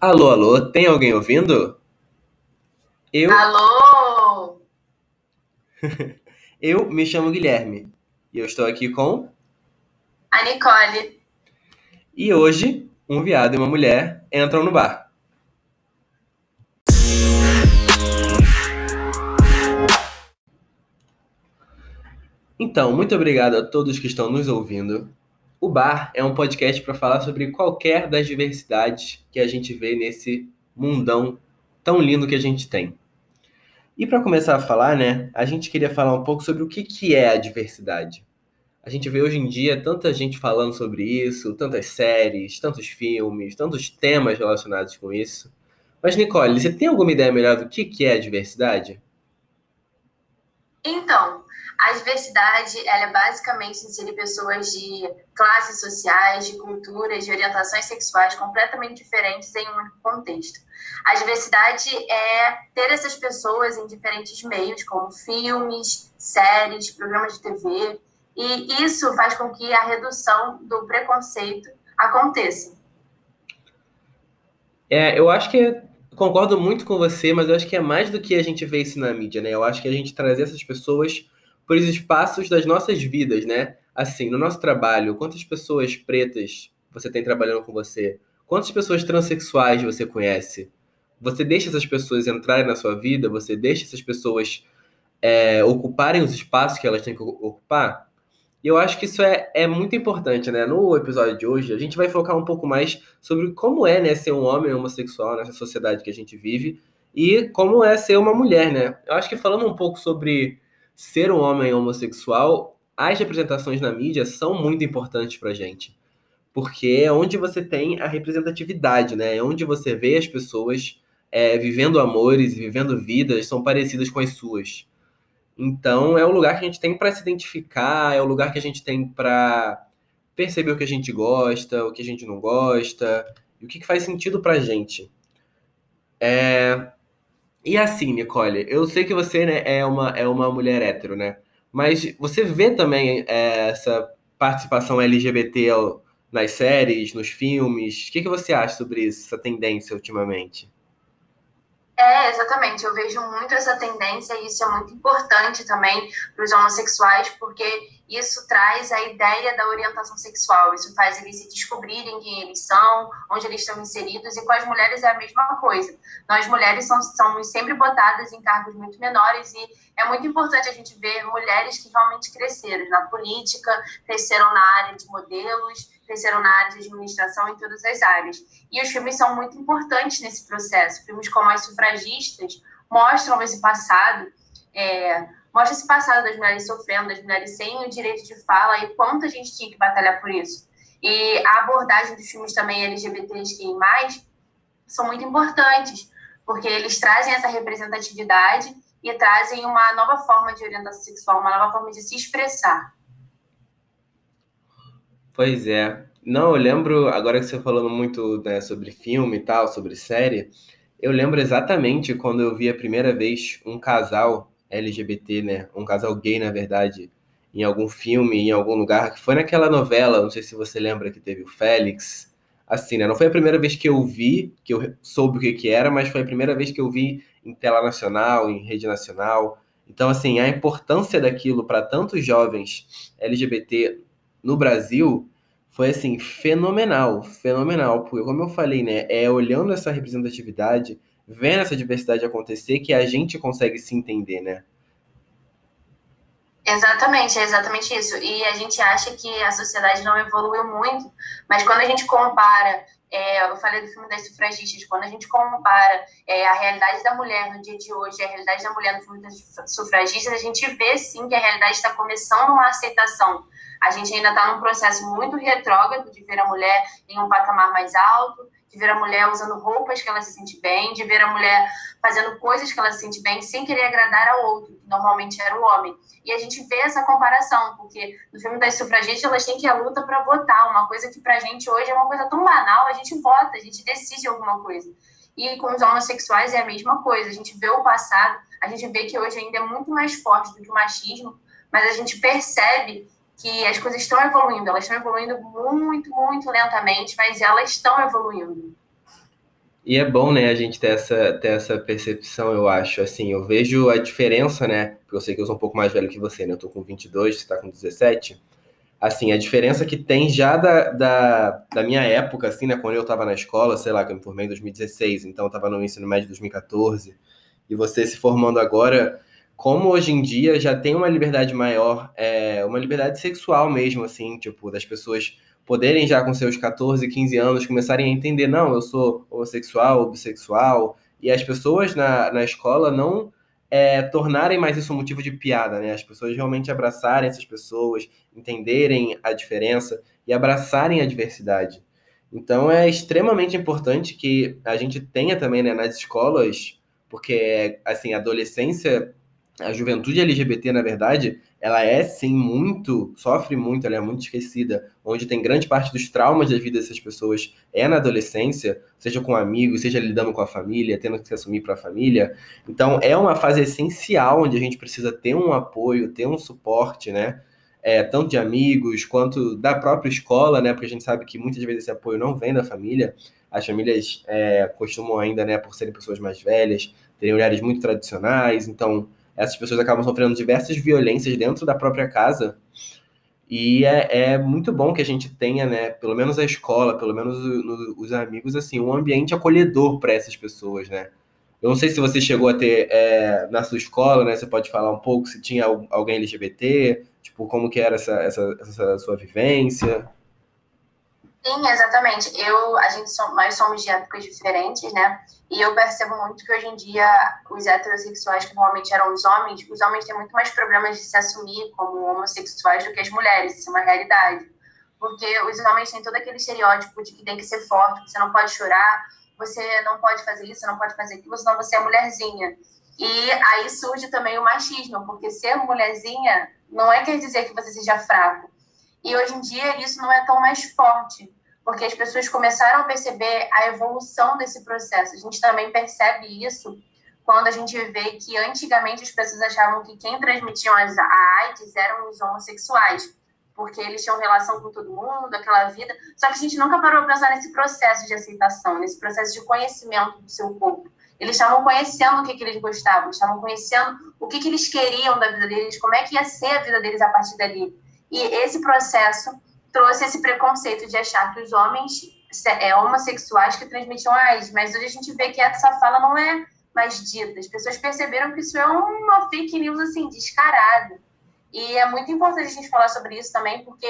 Alô, alô, tem alguém ouvindo? Eu, Alô? eu me chamo Guilherme e eu estou aqui com. A Nicole. E hoje, um viado e uma mulher entram no bar. Então, muito obrigado a todos que estão nos ouvindo. O Bar é um podcast para falar sobre qualquer das diversidades que a gente vê nesse mundão tão lindo que a gente tem. E para começar a falar, né, a gente queria falar um pouco sobre o que, que é a diversidade. A gente vê hoje em dia tanta gente falando sobre isso, tantas séries, tantos filmes, tantos temas relacionados com isso. Mas, Nicole, você tem alguma ideia melhor do que, que é a diversidade? Então, a diversidade, ela é basicamente inserir pessoas de classes sociais, de culturas, de orientações sexuais completamente diferentes em um único contexto. A diversidade é ter essas pessoas em diferentes meios, como filmes, séries, programas de TV, e isso faz com que a redução do preconceito aconteça. É, eu acho que concordo muito com você, mas eu acho que é mais do que a gente vê isso na mídia, né? Eu acho que a gente trazer essas pessoas por espaços das nossas vidas, né? Assim, no nosso trabalho, quantas pessoas pretas você tem trabalhando com você? Quantas pessoas transexuais você conhece? Você deixa essas pessoas entrarem na sua vida? Você deixa essas pessoas é, ocuparem os espaços que elas têm que ocupar? E eu acho que isso é, é muito importante, né? No episódio de hoje, a gente vai focar um pouco mais sobre como é né, ser um homem homossexual nessa sociedade que a gente vive e como é ser uma mulher, né? Eu acho que falando um pouco sobre ser um homem homossexual, as representações na mídia são muito importantes pra gente. Porque é onde você tem a representatividade, né? É onde você vê as pessoas é, vivendo amores vivendo vidas são parecidas com as suas. Então, é o lugar que a gente tem para se identificar, é o lugar que a gente tem para perceber o que a gente gosta, o que a gente não gosta, e o que, que faz sentido pra gente. É... E assim, Nicole, eu sei que você né, é, uma, é uma mulher hétero, né? Mas você vê também é, essa participação LGBT nas séries, nos filmes? O que, que você acha sobre isso, essa tendência ultimamente? É, exatamente. Eu vejo muito essa tendência e isso é muito importante também para os homossexuais, porque isso traz a ideia da orientação sexual. Isso faz eles se descobrirem quem eles são, onde eles estão inseridos, e com as mulheres é a mesma coisa. Nós mulheres somos, sempre botadas em cargos muito menores e é muito importante a gente ver mulheres que realmente cresceram na política, cresceram na área de modelos, cresceram na área de administração em todas as áreas. E os filmes são muito importantes nesse processo. Filmes como As Sufragistas mostram esse passado, é, mostra esse passado das mulheres sofrendo, das mulheres sem o direito de fala e quanto a gente tinha que batalhar por isso. E a abordagem dos filmes também LGBTQI+, são muito importantes, porque eles trazem essa representatividade e trazem uma nova forma de orientação sexual, uma nova forma de se expressar. Pois é. Não, eu lembro, agora que você falando muito né, sobre filme e tal, sobre série, eu lembro exatamente quando eu vi a primeira vez um casal LGBT, né? Um casal gay, na verdade, em algum filme, em algum lugar, que foi naquela novela, não sei se você lembra que teve o Félix. Assim, né? Não foi a primeira vez que eu vi, que eu soube o que, que era, mas foi a primeira vez que eu vi em tela nacional, em rede nacional. Então, assim, a importância daquilo para tantos jovens LGBT no Brasil foi assim fenomenal, fenomenal, porque como eu falei, né, é olhando essa representatividade, vendo essa diversidade acontecer que a gente consegue se entender, né? Exatamente, é exatamente isso. E a gente acha que a sociedade não evoluiu muito, mas quando a gente compara, é, eu falei do filme das sufragistas, quando a gente compara é, a realidade da mulher no dia de hoje e a realidade da mulher no filme das sufragistas, a gente vê sim que a realidade está começando uma aceitação a gente ainda está num processo muito retrógrado de ver a mulher em um patamar mais alto, de ver a mulher usando roupas que ela se sente bem, de ver a mulher fazendo coisas que ela se sente bem sem querer agradar ao outro, que normalmente era o homem. E a gente vê essa comparação, porque no filme das sufragistas elas têm que ir à luta para votar, uma coisa que para a gente hoje é uma coisa tão banal, a gente vota, a gente decide alguma coisa. E com os homossexuais é a mesma coisa, a gente vê o passado, a gente vê que hoje ainda é muito mais forte do que o machismo, mas a gente percebe que as coisas estão evoluindo, elas estão evoluindo muito, muito lentamente, mas elas estão evoluindo. E é bom, né, a gente ter essa, ter essa percepção, eu acho. Assim, eu vejo a diferença, né? Porque eu sei que eu sou um pouco mais velho que você, né? Eu tô com 22, você tá com 17. Assim, a diferença que tem já da, da, da minha época, assim, né? Quando eu tava na escola, sei lá, que eu me formei em 2016, então eu tava no ensino médio de 2014. E você se formando agora, como hoje em dia já tem uma liberdade maior, é, uma liberdade sexual mesmo, assim, tipo, das pessoas poderem já com seus 14, 15 anos começarem a entender, não, eu sou homossexual, bissexual, e as pessoas na, na escola não é, tornarem mais isso um motivo de piada, né? As pessoas realmente abraçarem essas pessoas, entenderem a diferença e abraçarem a diversidade. Então é extremamente importante que a gente tenha também né, nas escolas, porque assim, a adolescência, a juventude LGBT, na verdade, ela é sim muito, sofre muito, ela é muito esquecida, onde tem grande parte dos traumas da vida dessas pessoas é na adolescência, seja com amigos, seja lidando com a família, tendo que se assumir para a família. Então é uma fase essencial onde a gente precisa ter um apoio, ter um suporte, né? É, tanto de amigos quanto da própria escola, né? Porque a gente sabe que muitas vezes esse apoio não vem da família. As famílias é, costumam ainda, né, por serem pessoas mais velhas, terem olhares muito tradicionais, então essas pessoas acabam sofrendo diversas violências dentro da própria casa. E é, é muito bom que a gente tenha, né, pelo menos a escola, pelo menos o, no, os amigos, assim, um ambiente acolhedor para essas pessoas, né? Eu não sei se você chegou a ter é, na sua escola, né? Você pode falar um pouco se tinha alguém LGBT, tipo, como que era essa, essa, essa sua vivência. Sim, exatamente. Eu, a gente, nós somos de épocas diferentes, né? E eu percebo muito que hoje em dia os heterossexuais, que normalmente eram os homens, os homens têm muito mais problemas de se assumir como homossexuais do que as mulheres. Isso é uma realidade. Porque os homens têm todo aquele estereótipo de que tem que ser forte, que você não pode chorar, você não pode fazer isso, não pode fazer aquilo, senão você é mulherzinha. E aí surge também o machismo, porque ser mulherzinha não é quer dizer que você seja fraco e hoje em dia isso não é tão mais forte, porque as pessoas começaram a perceber a evolução desse processo. A gente também percebe isso quando a gente vê que antigamente as pessoas achavam que quem transmitiam a AIDS eram os homossexuais, porque eles tinham relação com todo mundo, aquela vida. Só que a gente nunca parou para pensar nesse processo de aceitação, nesse processo de conhecimento do seu corpo. Eles estavam conhecendo o que, que eles gostavam, estavam conhecendo o que, que eles queriam da vida deles, como é que ia ser a vida deles a partir dali. E esse processo trouxe esse preconceito de achar que os homens é, homossexuais que transmitiam AIDS, mas hoje a gente vê que essa fala não é mais dita. As pessoas perceberam que isso é uma fake news assim descarada. E é muito importante a gente falar sobre isso também, porque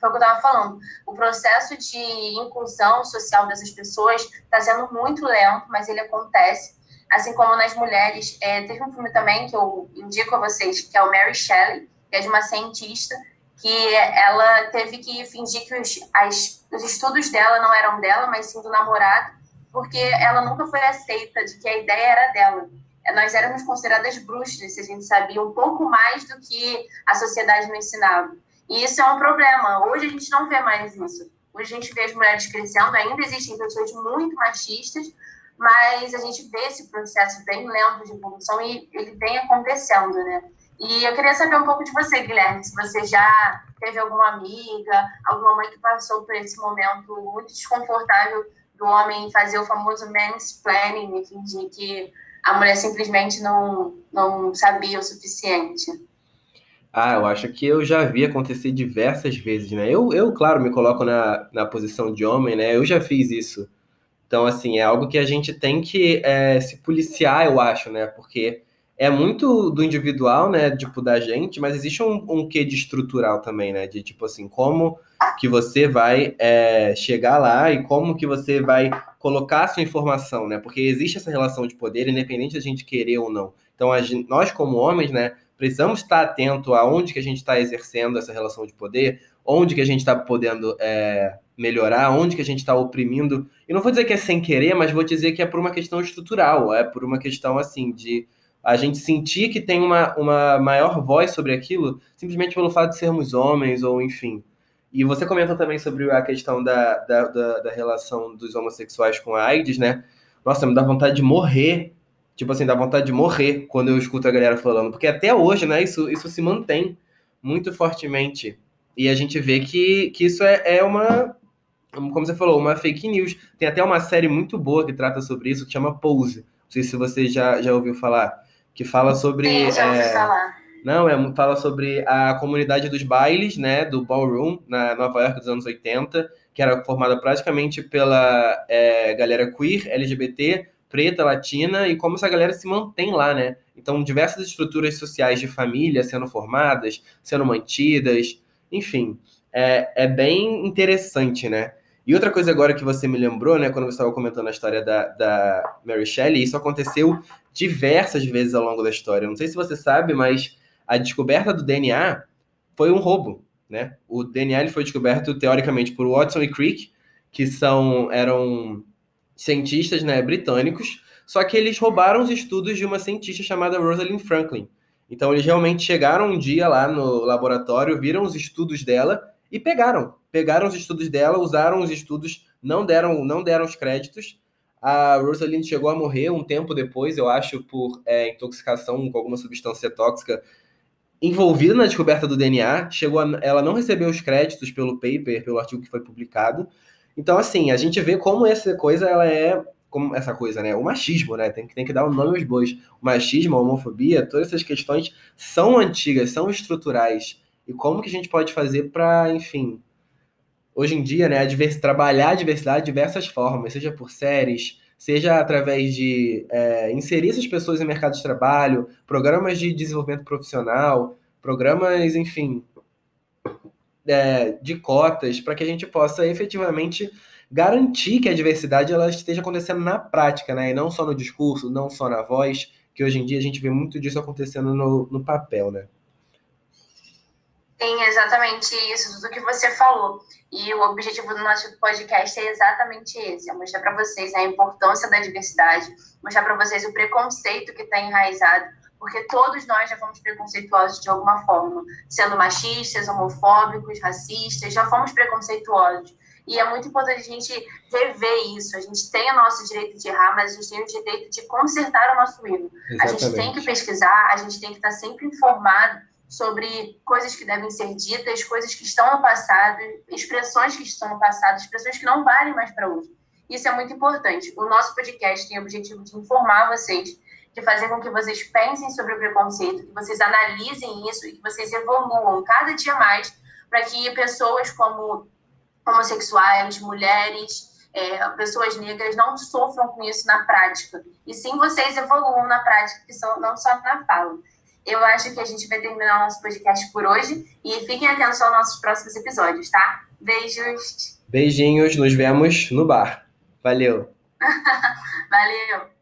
foi o que eu estava falando. O processo de inclusão social dessas pessoas está sendo muito lento, mas ele acontece. Assim como nas mulheres, é, teve um filme também que eu indico a vocês, que é o Mary Shelley, que é de uma cientista que ela teve que fingir que os, as, os estudos dela não eram dela, mas sim do namorado, porque ela nunca foi aceita de que a ideia era dela. Nós éramos consideradas bruxas se a gente sabia um pouco mais do que a sociedade nos ensinava. E isso é um problema. Hoje a gente não vê mais isso. Hoje a gente vê as mulheres crescendo, ainda existem pessoas muito machistas, mas a gente vê esse processo bem lento de evolução e ele vem acontecendo, né? E eu queria saber um pouco de você, Guilherme, se você já teve alguma amiga, alguma mãe que passou por esse momento muito desconfortável do homem fazer o famoso mansplaining, e fingir que a mulher simplesmente não, não sabia o suficiente. Ah, eu acho que eu já vi acontecer diversas vezes, né? Eu, eu claro, me coloco na, na posição de homem, né? Eu já fiz isso. Então, assim, é algo que a gente tem que é, se policiar, eu acho, né? Porque é muito do individual, né, tipo, da gente, mas existe um, um quê de estrutural também, né, de tipo assim, como que você vai é, chegar lá e como que você vai colocar a sua informação, né, porque existe essa relação de poder, independente da gente querer ou não. Então, gente, nós como homens, né, precisamos estar atento aonde que a gente está exercendo essa relação de poder, onde que a gente está podendo é, melhorar, onde que a gente está oprimindo. E não vou dizer que é sem querer, mas vou dizer que é por uma questão estrutural, é por uma questão, assim, de a gente sentir que tem uma, uma maior voz sobre aquilo, simplesmente pelo fato de sermos homens, ou enfim. E você comenta também sobre a questão da, da, da, da relação dos homossexuais com a AIDS, né? Nossa, me dá vontade de morrer. Tipo assim, dá vontade de morrer quando eu escuto a galera falando. Porque até hoje, né, isso, isso se mantém muito fortemente. E a gente vê que, que isso é, é uma como você falou, uma fake news. Tem até uma série muito boa que trata sobre isso, que chama Pose. Não sei se você já, já ouviu falar. Que fala sobre. Sim, já ouvi é... falar. Não, é, fala sobre a comunidade dos bailes, né, do ballroom, na Nova York dos anos 80, que era formada praticamente pela é, galera queer, LGBT, preta, latina, e como essa galera se mantém lá, né? Então, diversas estruturas sociais de família sendo formadas, sendo mantidas, enfim, é, é bem interessante, né? E outra coisa agora que você me lembrou, né, quando você estava comentando a história da, da Mary Shelley, isso aconteceu diversas vezes ao longo da história. Não sei se você sabe, mas a descoberta do DNA foi um roubo, né? O DNA ele foi descoberto teoricamente por Watson e Crick, que são eram cientistas, né, britânicos, só que eles roubaram os estudos de uma cientista chamada Rosalind Franklin. Então eles realmente chegaram um dia lá no laboratório, viram os estudos dela e pegaram. Pegaram os estudos dela, usaram os estudos, não deram, não deram os créditos. A Rosalind chegou a morrer um tempo depois, eu acho, por é, intoxicação com alguma substância tóxica envolvida na descoberta do DNA. Chegou a, ela não recebeu os créditos pelo paper, pelo artigo que foi publicado. Então, assim, a gente vê como essa coisa ela é como essa coisa, né? O machismo, né? Tem que, tem que dar o um nome aos bois. O machismo, a homofobia, todas essas questões são antigas, são estruturais. E como que a gente pode fazer para, enfim, hoje em dia, né, a trabalhar a diversidade de diversas formas, seja por séries, seja através de é, inserir essas pessoas em mercado de trabalho, programas de desenvolvimento profissional, programas, enfim, é, de cotas, para que a gente possa efetivamente garantir que a diversidade ela esteja acontecendo na prática, né? E não só no discurso, não só na voz, que hoje em dia a gente vê muito disso acontecendo no, no papel, né? Sim, exatamente isso, tudo que você falou. E o objetivo do nosso podcast é exatamente esse: é mostrar para vocês a importância da diversidade, mostrar para vocês o preconceito que está enraizado, porque todos nós já fomos preconceituosos de alguma forma, sendo machistas, homofóbicos, racistas, já fomos preconceituosos. E é muito importante a gente rever isso. A gente tem o nosso direito de errar, mas a gente tem o direito de consertar o nosso erro. Exatamente. A gente tem que pesquisar, a gente tem que estar sempre informado sobre coisas que devem ser ditas, coisas que estão no passado, expressões que estão no passado, expressões que não valem mais para hoje. Isso é muito importante. O nosso podcast tem o objetivo de informar vocês, de fazer com que vocês pensem sobre o preconceito, que vocês analisem isso e que vocês evoluam cada dia mais para que pessoas como homossexuais, mulheres, é, pessoas negras não sofram com isso na prática. E sim vocês evoluam na prática, que são, não só na fala. Eu acho que a gente vai terminar o nosso podcast por hoje e fiquem atentos aos nossos próximos episódios, tá? Beijos. Beijinhos, nos vemos no bar. Valeu. Valeu.